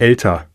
älter.